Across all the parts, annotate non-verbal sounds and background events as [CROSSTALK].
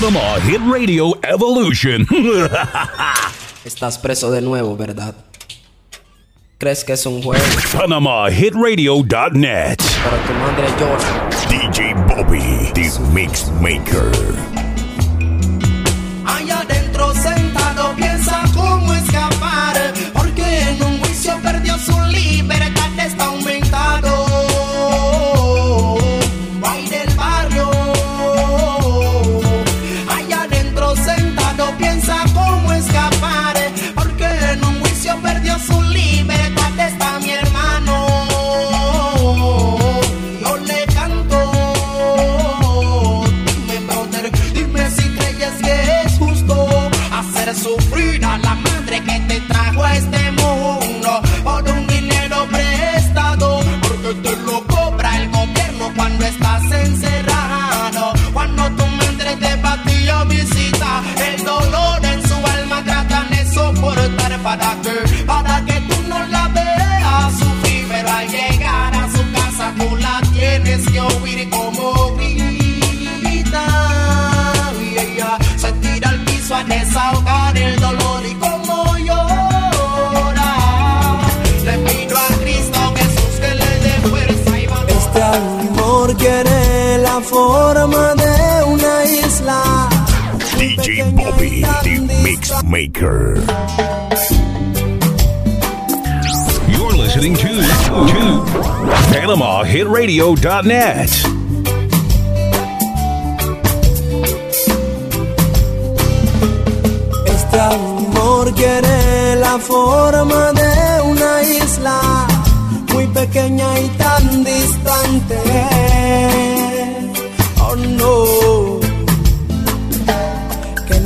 Panama Hit Radio Evolution. [LAUGHS] Estás preso de nuevo, ¿verdad? ¿Crees que es un juego? PanamaHitRadio.net. Pero tu madre llora. DJ Bobby, the Mix Maker. Para que, para que tú no la veas sufrir, pero al llegar a su casa tú la tienes que oír como grita. Y ella se tira al piso a desahogar el dolor y como llora. Le pido a Cristo Jesús que le dé fuerza y. Este amor quiere la forma Maker. You're listening to, to PanamaHitRadio.net. Amor la forma de una isla muy pequeña y tan distante. Oh no,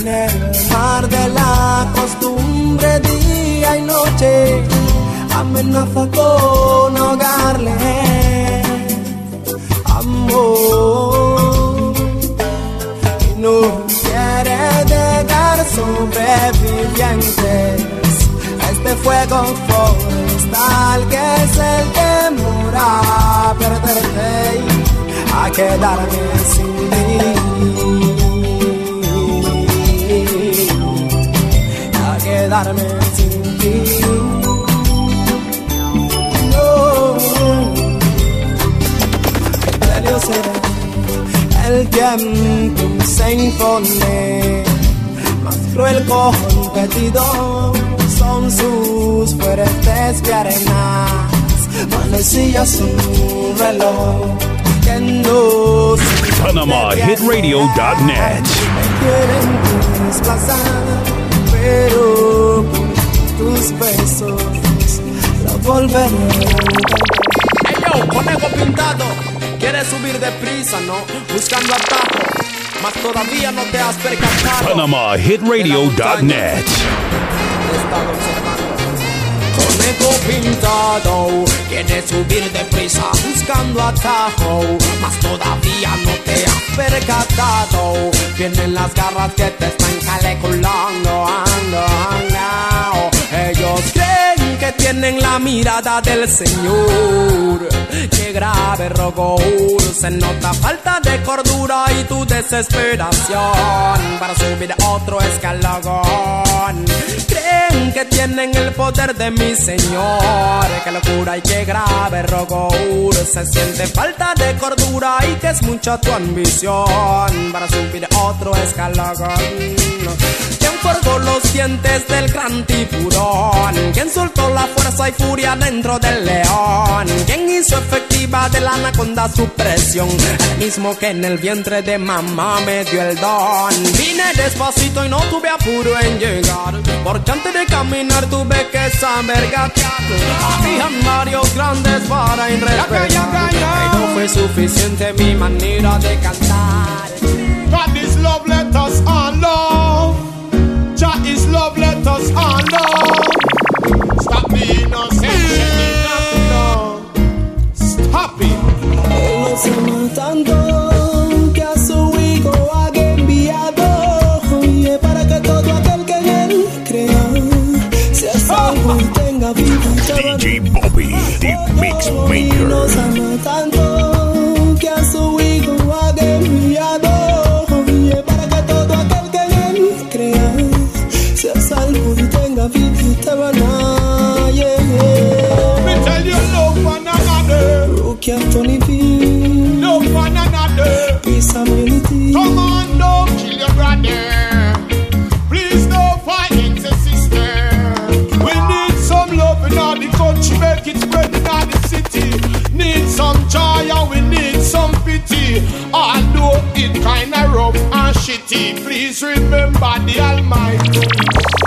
el mar de la costumbre día y noche amenaza con ahogarle. Amor y no quiere dejar sobrevivientes a este fuego forestal que es el temor a perderte y a quedarme sin ti. Quedarme sin ti. No. Misterio será el tiempo se impone. Más cruel competidor son sus fuertes piernas. Manecillas su reloj que no PanamaHitRadio.net. con tus besos lo volveré Hey yo, conejo pintado, quieres subir deprisa, ¿no? Buscando atajo, mas todavía no te has percatado. PanamaHitRadio.net. Conejo pintado, quieres subir deprisa buscando atajo, mas todavía no te has percatado. Vienen las garras que te están caleculando, ando, ando. Ellos creen que tienen la mirada del Señor. Qué grave rogor, se nota falta de cordura y tu desesperación para subir otro escalón. Creen que tienen el poder de mi Señor. Qué locura y qué grave rogor, se siente falta de cordura y que es mucha tu ambición para subir otro escalón. ¿Quién forjó los dientes del gran tiburón? ¿Quién soltó la fuerza y furia dentro del león? ¿Quién hizo efectiva de la anaconda su presión? El mismo que en el vientre de mamá me dio el don. Vine despacito y no tuve apuro en llegar, porque antes de caminar tuve que saber gatear. Habían varios grandes para irrespetar. Y no fue suficiente mi manera de cantar. Let us all. Stop the innocent. Stop it. Nos ama tanto que a can't. Love one another. Peace and unity. Come on, don't kill your brother. Please don't fight sister. We need some love in all the country, make it spread in all the city. Need some joy and we need some pity. Although it kinda rough and shitty, please remember the Almighty.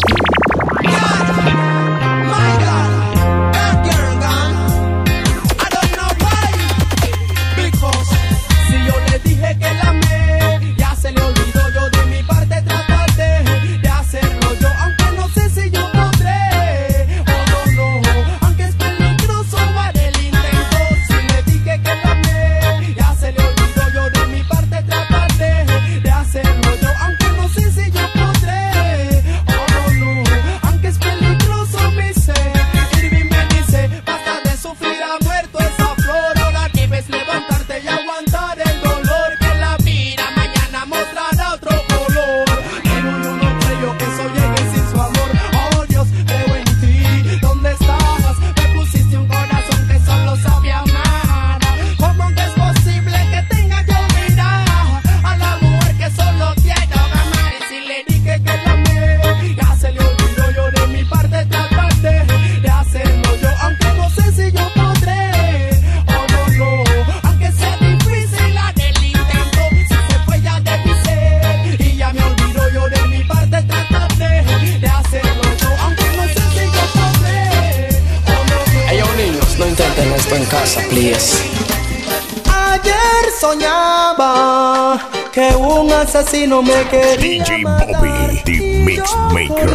Asesino me quería DJ Bobby, the Mix Maker.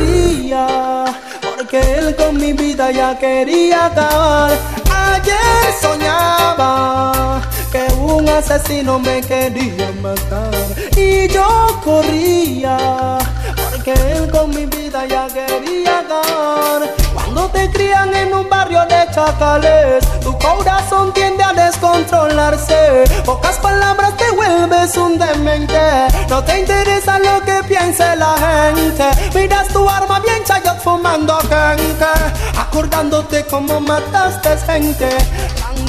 porque él con mi vida ya quería acabar. Ayer soñaba que un asesino me quería matar y yo corría, porque él con mi vida ya quería acabar. Cuando te crían en un barrio de chacales, tu corazón tiende a descontrolarse. Pocas palabras te vuelves un demente. No te interesa lo que piense la gente. Miras tu arma bien chayot fumando gente. Acordándote cómo mataste gente. Y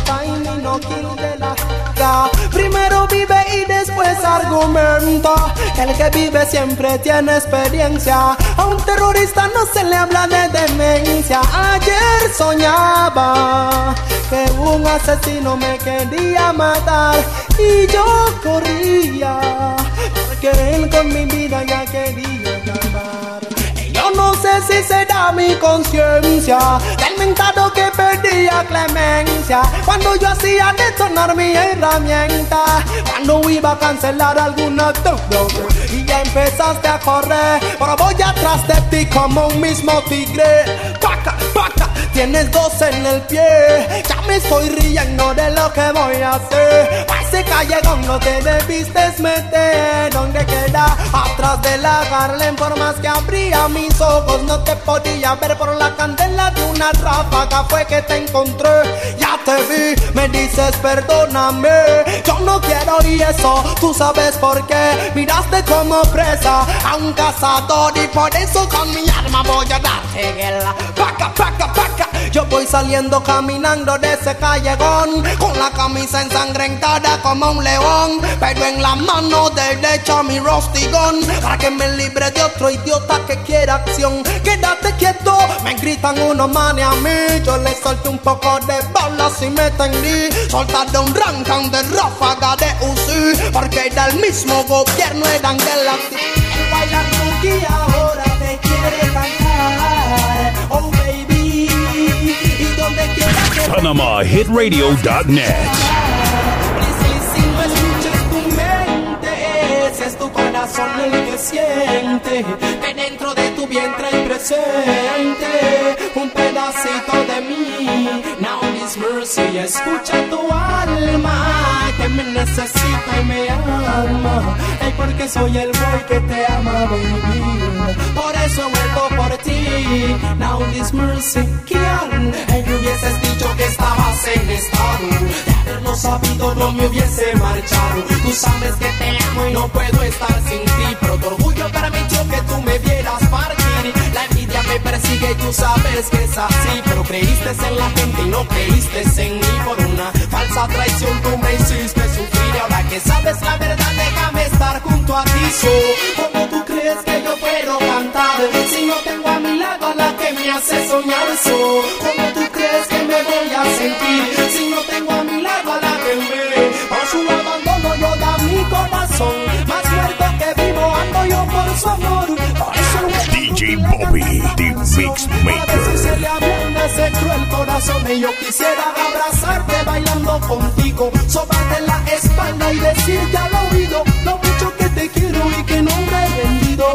Primero vive y después argumenta. El que vive siempre tiene experiencia. A un terrorista no se le habla de demencia. Ayer soñaba que un asesino me quería matar y yo corría porque él con mi vida ya quería no sé si será mi conciencia del mentado que perdía clemencia. Cuando yo hacía detonar mi herramienta, cuando iba a cancelar alguna deuda y ya empezaste a correr, pero voy atrás de ti como un mismo tigre. Paca, paca, tienes dos en el pie, me estoy riendo de lo que voy a hacer. Ese callejón no te debiste meter, donde queda atrás de la Harlem, por más que abría mis ojos no te podía ver por la candela de una ráfaga fue que te encontré. Ya te vi, me dices perdóname, yo no quiero y eso, tú sabes por qué. Miraste como presa a un cazador y por eso con mi arma voy a darte guerra. Paca, paca, paca. Yo voy saliendo caminando de ese callejón con la camisa ensangrentada como un león, pero en la mano derecha mi rostigón para que me libre de otro idiota que quiera acción. Quédate quieto, me gritan unos manes a mí. Yo le solté un poco de balas y me tendí. Soltaron un rancan de ráfaga de UCI, porque era el mismo gobierno, eran de la. El bailar ahora te quiere. PanamaHitRadio.net. es tu corazón el que siente que dentro de tu vientre hay presente un pedacito de mí. This mercy, escucha tu alma que me necesita y me ama. Ay, porque soy el boy que te ama, baby. Por eso muerto por ti. Now this mercy, ¿quién? Ay, me hubieses dicho que estabas en estado de haberlo sabido no me hubiese marchado. Tú sabes que te amo y no puedo estar sin ti, pero tu orgullo permitió que tú me vieras partir me persigue y tú sabes que es así. Pero creíste en la gente y no creíste en mí por una falsa traición. Tú me hiciste sufrir y ahora que sabes la verdad, déjame estar junto a ti. So, ¿Cómo tú crees que yo puedo cantar si no tengo a mi lado a la que me hace soñar? So, ¿Cómo tú crees que me voy a sentir si no tengo a mi lado a la que me hace un abandono? Yo da mi corazón más fuerte que vivo ando yo por su amor. Por eso DJ Bobby. Mix si se Maker. le ablanda ese cruel corazón y yo quisiera abrazarte bailando contigo, sobarte la espalda y decirte al oído lo mucho que te quiero y que no me he rendido.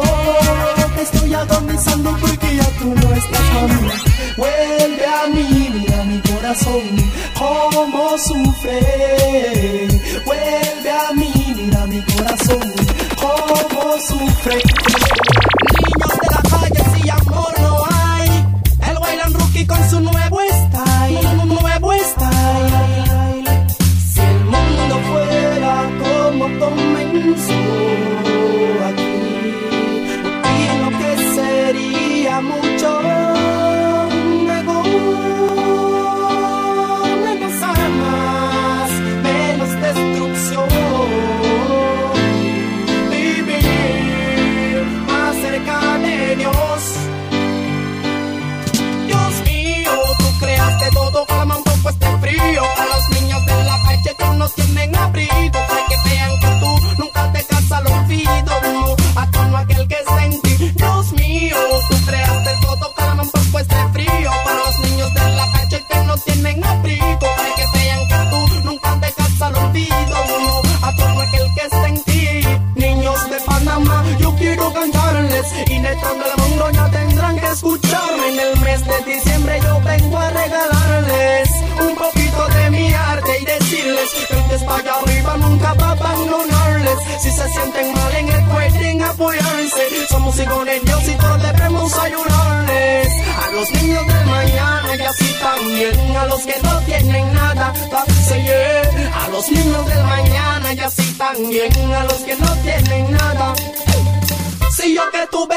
Te estoy agonizando porque ya tú no estás conmigo. Vuelve a mí, mira mi corazón, cómo sufre. Vuelve a mí, mira mi corazón, cómo sufre. descanso não é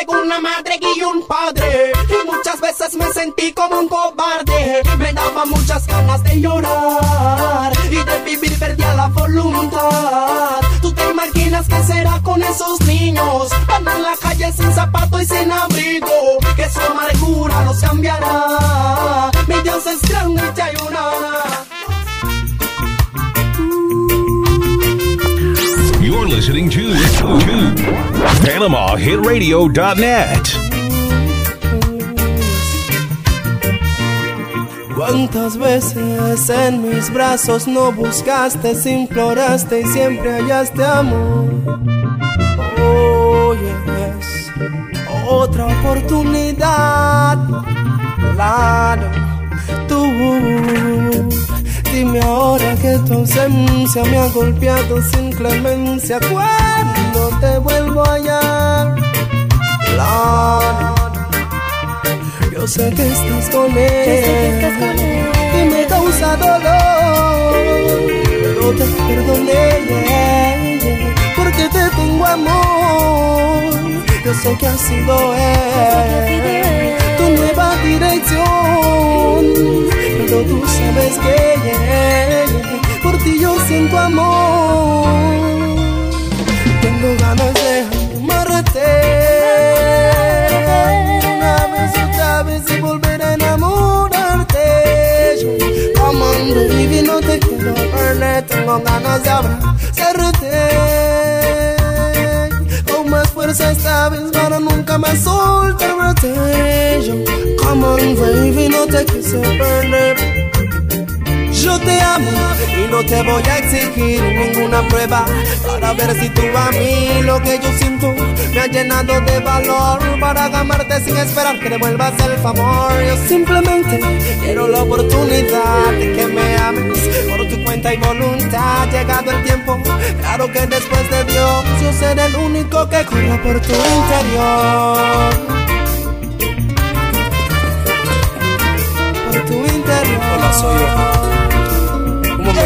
tuve una madre y un padre. Y muchas veces me sentí como un cobarde. Me daba muchas ganas de llorar Y de vivir perdía la voluntad. ¿Tú te imaginas qué será con esos niños? Van en la calle sin zapato y sin abrigo. Que su amargura los cambiará. Mi Dios es grande y te ayudará You're listening to, to PanamaHitRadio.net. ¿Cuántas veces en mis brazos no buscaste, imploraste y siempre hallaste amor? Oh, yes. Otra oportunidad, claro, tú. Dime ahora que tu ausencia me ha golpeado sin clemencia. ¿Cuándo te vuelvo a hallar? Claro. Yo sé que estás con él, y me causa dolor, pero te perdoné porque te tengo amor. Yo sé que ha sido él, tu nueva dirección, pero tú sabes que por ti yo siento amor. Baby, no te quiero perder. Tengo ganas de abrazarte. Con más fuerza esta vez para nunca más soltarte. Yo, Come on, baby, no te quise perder. Yo te amo y no te voy a exigir ninguna prueba para ver si tú a mí lo que yo siento me ha llenado de valor para amarte sin esperar que devuelvas el favor. Yo simplemente quiero la oportunidad de que me ames por tu cuenta y voluntad. Llegado el tiempo, claro que después de Dios yo seré el único que corra por tu interior. Por tu interior. Hola, soy yo.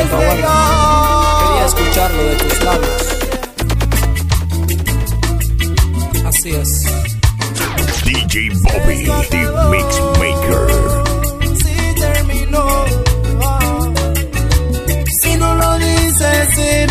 Quería escucharlo de tus labios. Así es. DJ Bobby, the Mix Maker. Si terminó, si no lo dices,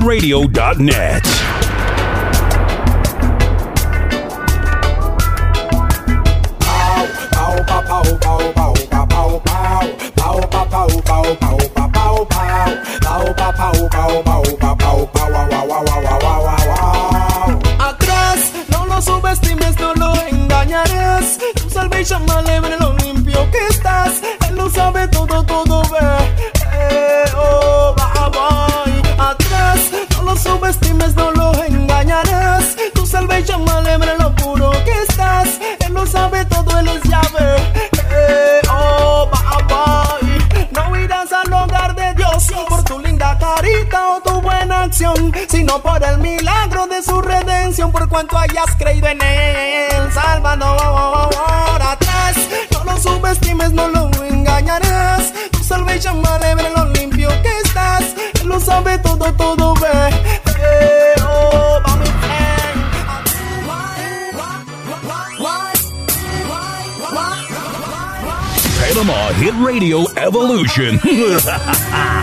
PanamaHitRadio.net. cuanto hayas creído en él. Salvador atrás, no lo subestimes, no lo engañarás. Tu salvación ver lo limpio que estás. Él lo sabe todo, todo ve. Va, Hit Radio Evolution. [LAUGHS]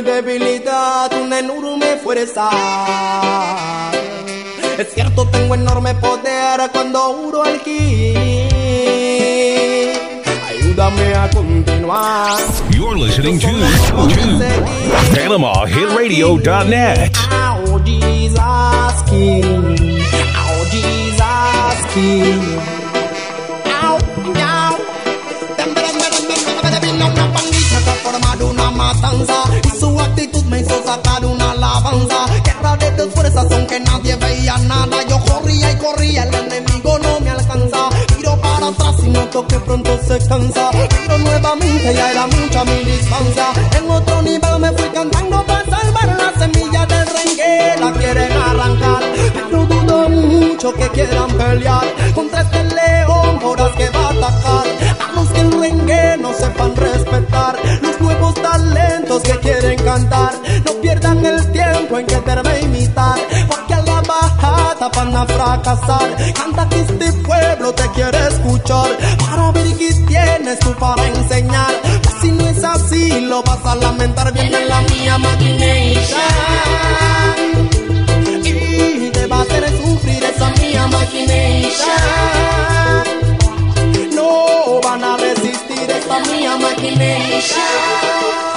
mi debilidad una enorme fuerza. Es cierto, tengo enorme poder cuando uro aquí. Ayúdame a continuar. You're listening to, to PanamaHitRadio.net. Oh, Jesus King. Oh, Jesus King. Au, au. Vino una pandilla que ha formado una matanza sacar una alabanza. Guerra de dos fuerzas aunque nadie veía nada. Yo corría y corría, el enemigo no me alcanza. Miro para atrás y noto que pronto se cansa. Pero nuevamente ya era mucha mi distancia. En otro nivel me fui cantando para salvar la semilla del rengue. La quieren arrancar, pero dudo mucho que quieran pelear contra este león. Horas que va a atacar a los que el rengue no sepan respetar. Los nuevos talentos que quieren cantar, pierdan el tiempo en quererme imitar. Porque a la bajada van a fracasar. Canta que este pueblo te quiere escuchar. Para ver qué tienes tú para enseñar. Pues si no es así, lo vas a lamentar. Viene la mía maquination. Y te va a hacer sufrir esa mía maquination. No van a resistir esta mía maquination.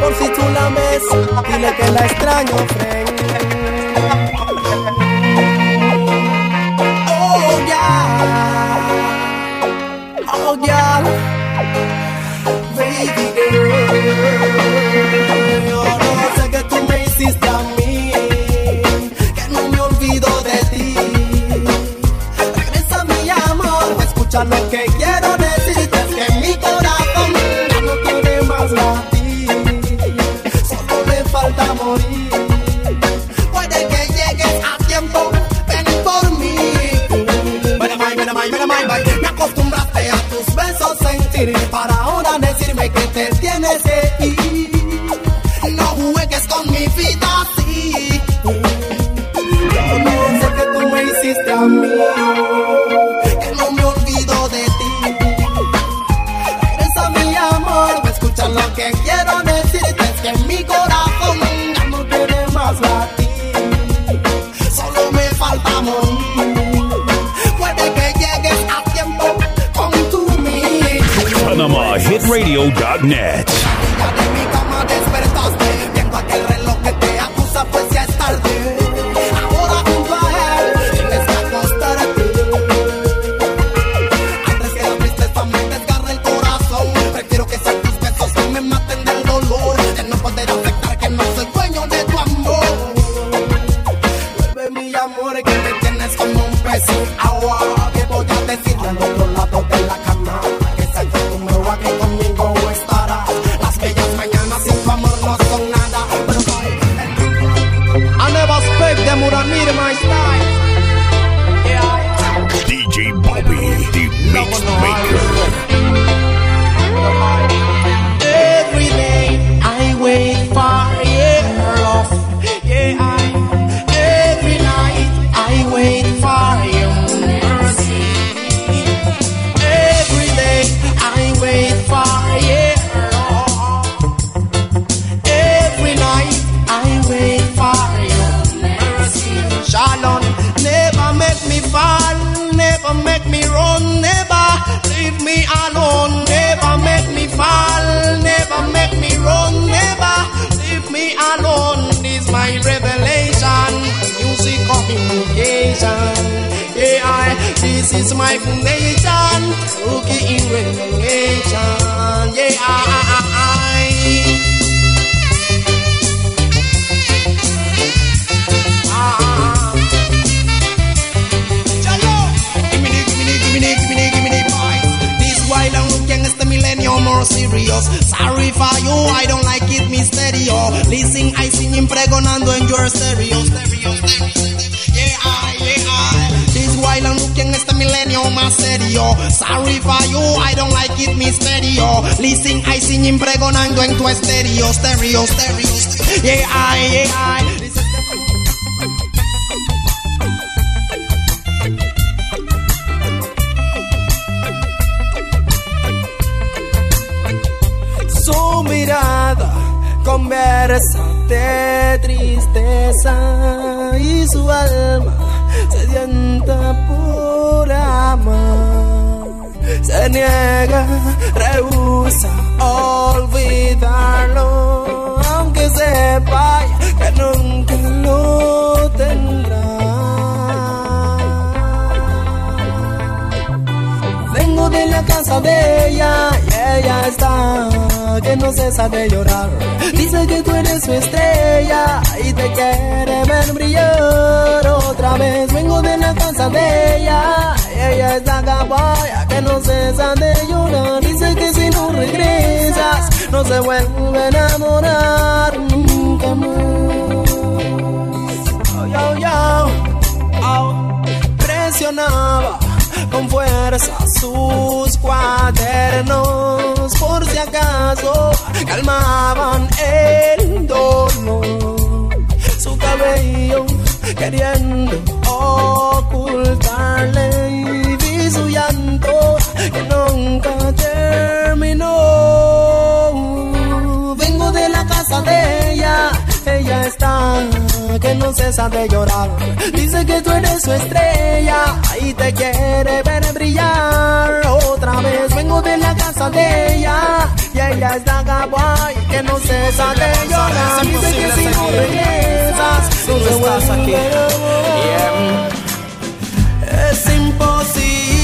Por si tú la ves, dile que la extraño, friend. Mira, mai, mira, mira, mai. Me acostumbraste a tus besos sentir para Radio.net. alone, never make me fall, never make me run, never leave me alone. This my revelation, music communication. Yeah, I, this is my foundation, rookie in revelation. Yeah, I, I, I. millennium more serious. Sorry for you, I don't like it, me stereo. Listen, I sing impregonando en your stereo, stereo, stereo. Yeah, I, yeah, I. This while I'm looking at the millennium más serio. Sorry for you, I don't like it, me stereo. Listen, I sing impregonando en tu estéreo, stereo, stereo. Yeah, I, yeah, I. mirada conversa de tristeza y su alma sedienta por amar. Se niega, rehúsa olvidarlo, aunque sepa que nunca lo tendrá. Vengo de la casa de ella ella está que no cesa de llorar. Dice que tú eres su estrella y te quiere ver brillar otra vez. Vengo de la casa de ella ella está caballa que no cesa de llorar. Dice que si no regresas no se vuelve a enamorar nunca más. Yo, yo, oh. Presionaba con fuerza sus cuadernos por si acaso calmaban el dolor. Su cabello queriendo no cesa de llorar. Dice que tú eres su estrella y te quiere ver brillar. Otra vez vengo de la casa de ella y ella está kawaii que no cesa de llorar. Dice que si no regresas, no se vuelve a enamorar. Es imposible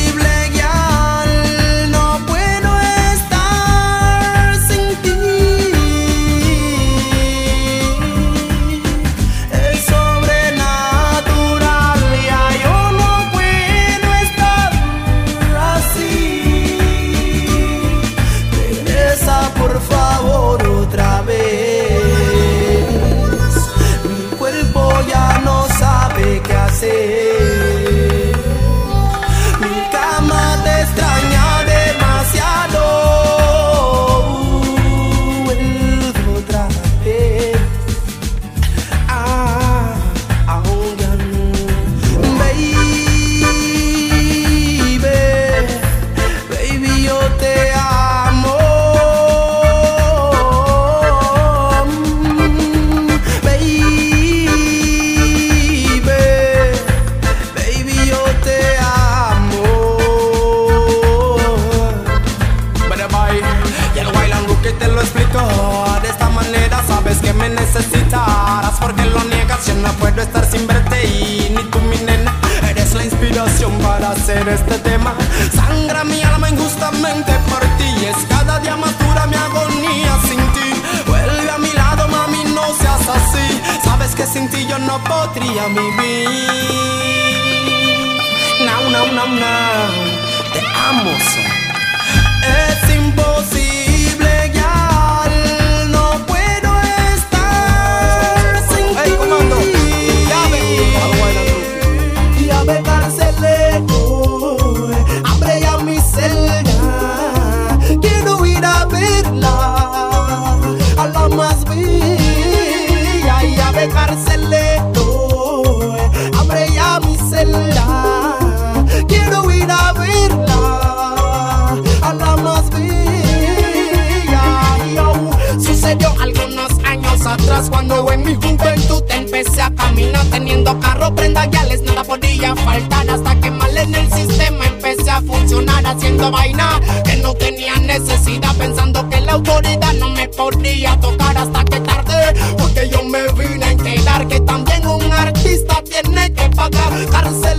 termina teniendo carro, prenda guiales, no la podía faltar hasta que mal en el sistema empecé a funcionar haciendo vaina que no tenía necesidad, pensando que la autoridad no me podía tocar hasta que tarde, porque yo me vine a enterar que también un artista tiene que pagar cárcel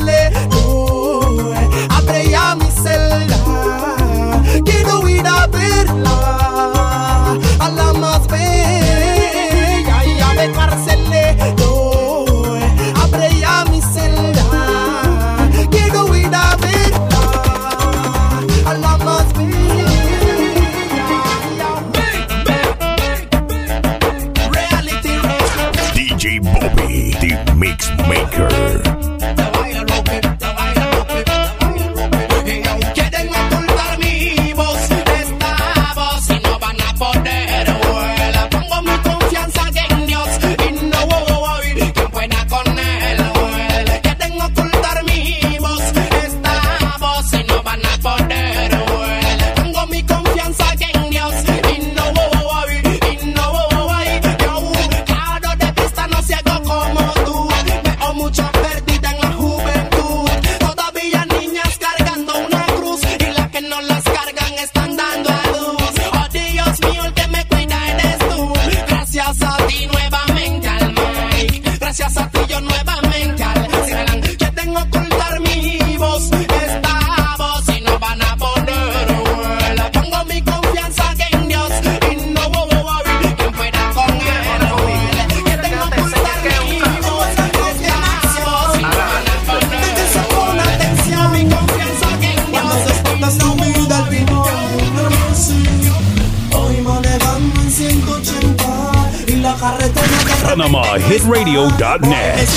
hitradio.net.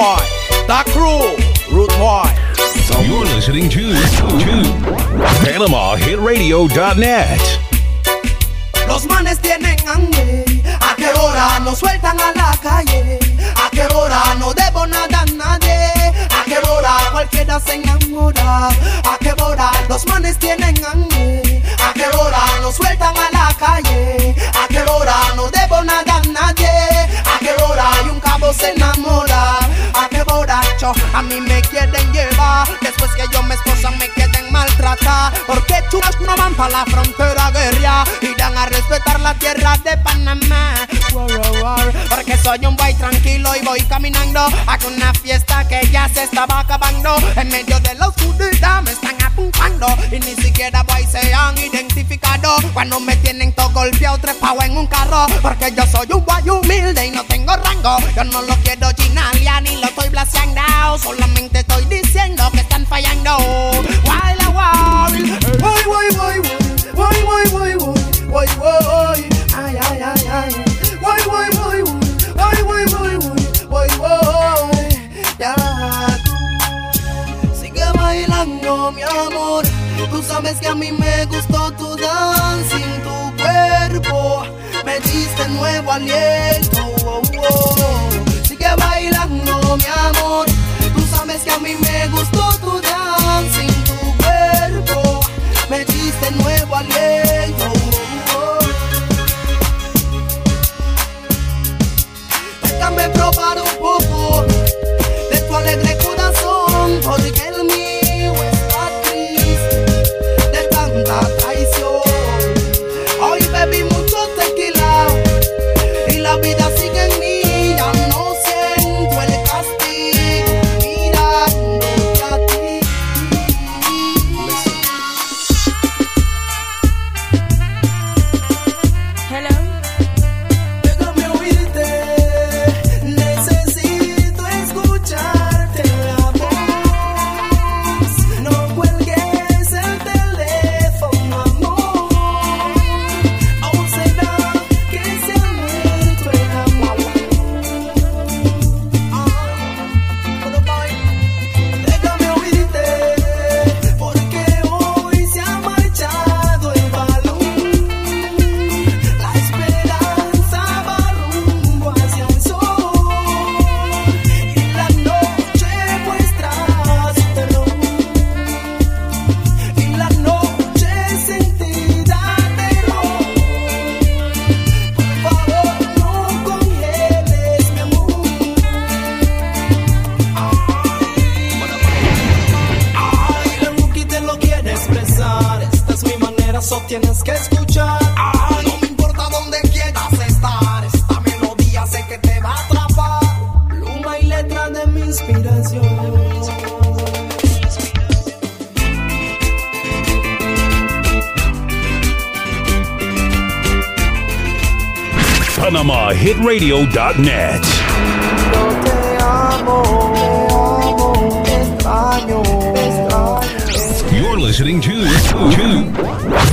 Boy, Da Crew, Root Boy. You're listening to, to PanamaHitRadio.net. Los manes tienen hambre, ¿a qué hora nos sueltan a la calle? ¿A qué hora no debo nada a nadie? ¿A qué hora cualquiera se enamora? ¿A qué hora los manes tienen hambre? ¿A qué hora nos sueltan a la calle? ¿A qué hora no debo nada a nadie? ¿A qué hora hay un cabo se enamora? A mí me quieren llevar. Después que yo me esposa me quede maltratar, porque chulas no van para la frontera a guerrear y dan a respetar la tierra de Panamá. Porque soy un boy tranquilo y voy caminando a una fiesta que ya se estaba acabando. En medio de la oscuridad me están apuntando y ni siquiera voy se han identificado. Cuando me tienen todo golpeado, trepado en un carro, porque yo soy un guay humilde y no tengo rango. Yo no lo quiero chinalear ni lo estoy blaseando, solamente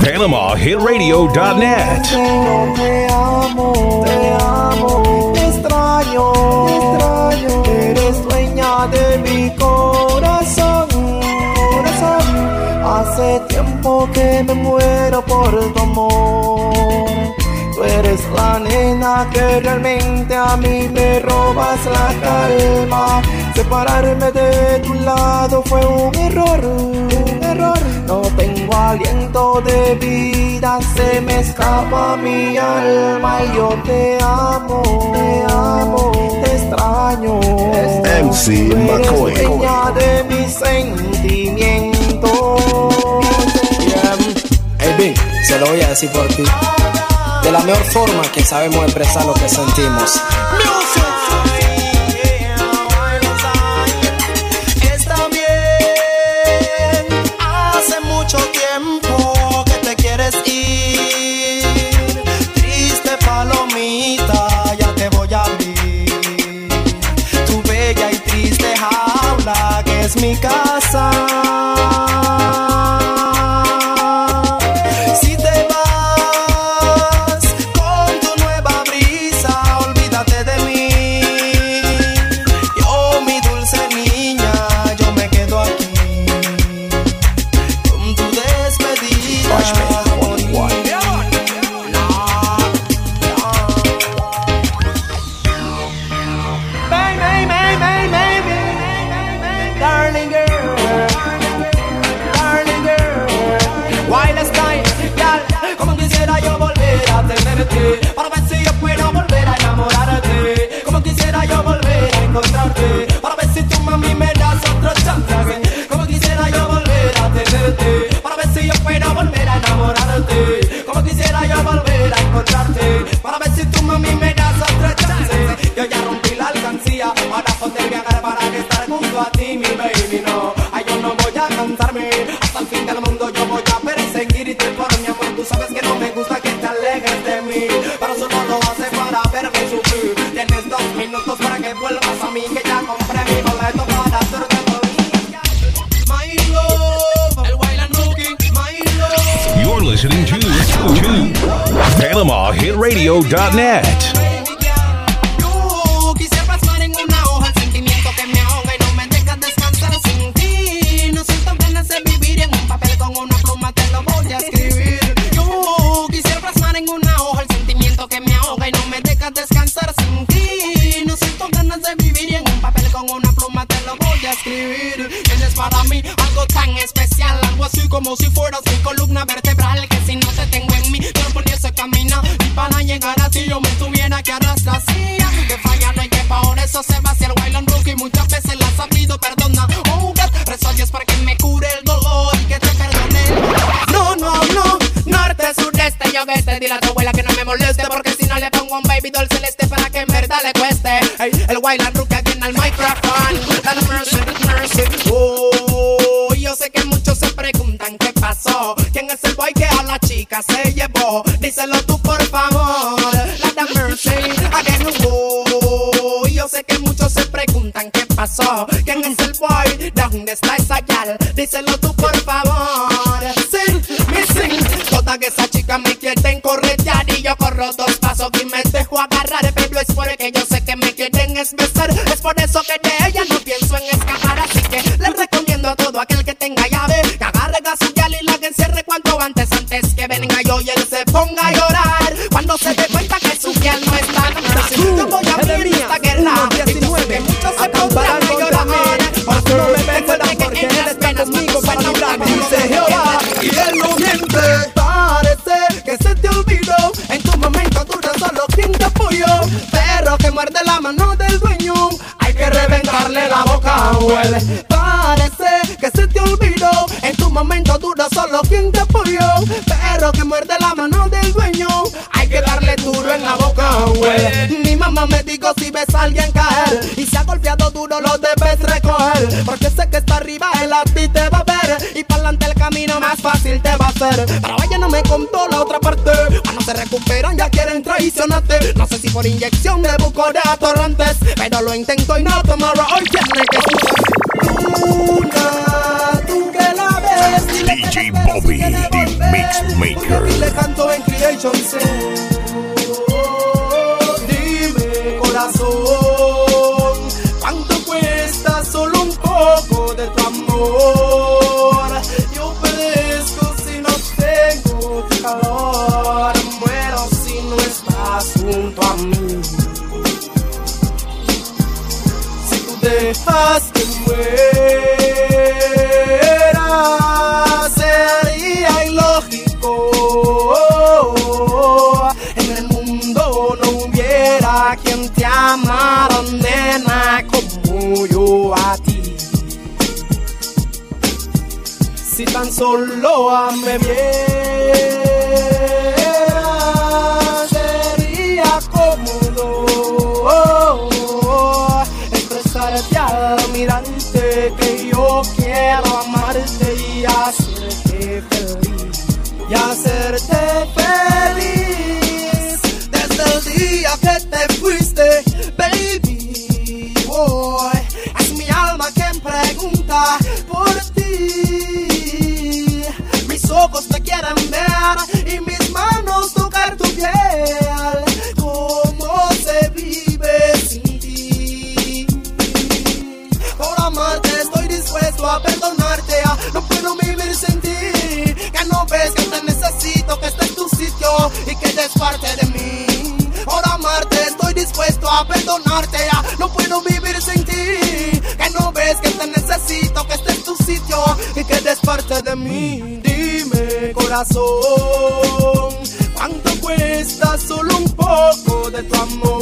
PanamaHitRadio.net. Te amo, te amo, te extraño, te extraño. Eres dueña de mi corazón. Hace tiempo que me muero por tu amor. Tú eres la nena que realmente a mí me robas la calma Separarme de tu lado fue un error, un error. No tengo aliento de vida, se me escapa mi alma y yo te amo, te amo, te extraño. MC McCoy. de mis sentimientos. Yeah. Hey, Bing, se lo voy a decir por ti. De la mejor forma que sabemos expresar lo que sentimos. pienso en escapar, así que les recomiendo a todo aquel que tenga llave que agarre la señal y la que encierre cuanto antes, antes que venga yo y él se ponga a llorar. Cuando se dé cuenta que su piel Parece que se te olvidó. En tu momento duro solo quien te apoyó. Perro que muerde la mano del dueño. Hay que darle duro en la boca, güey. Mi mamá me dijo si ves a alguien caer y se ha golpeado duro lo debes recoger. Porque hacer. Para vaya no me contó la otra parte. Cuando se recuperan ya quieren traicionarte. No sé si por inyección de buco de atorrantes, pero lo intento y no tomará hoy tiene que Luna, tú que la ves. DJ Bobby, the mix maker. Le canto en Creation Dime corazón. solo ame bien. ves que te necesito, que estés en tu sitio y que des parte de mí. Ahora amarte, estoy dispuesto a perdonarte, ya no puedo vivir sin ti. Que no ves que te necesito, que estés en tu sitio y que eres parte de mí. Dime, corazón, ¿cuánto cuesta solo un poco de tu amor?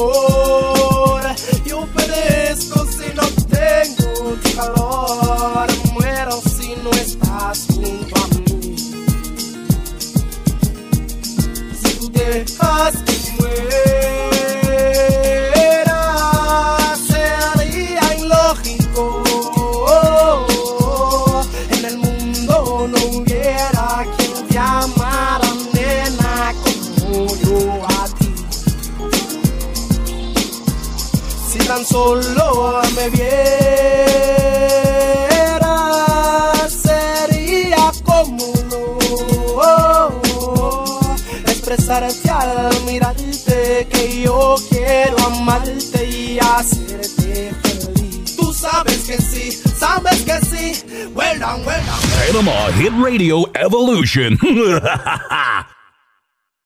Panama Hit Radio Evolution. [LAUGHS]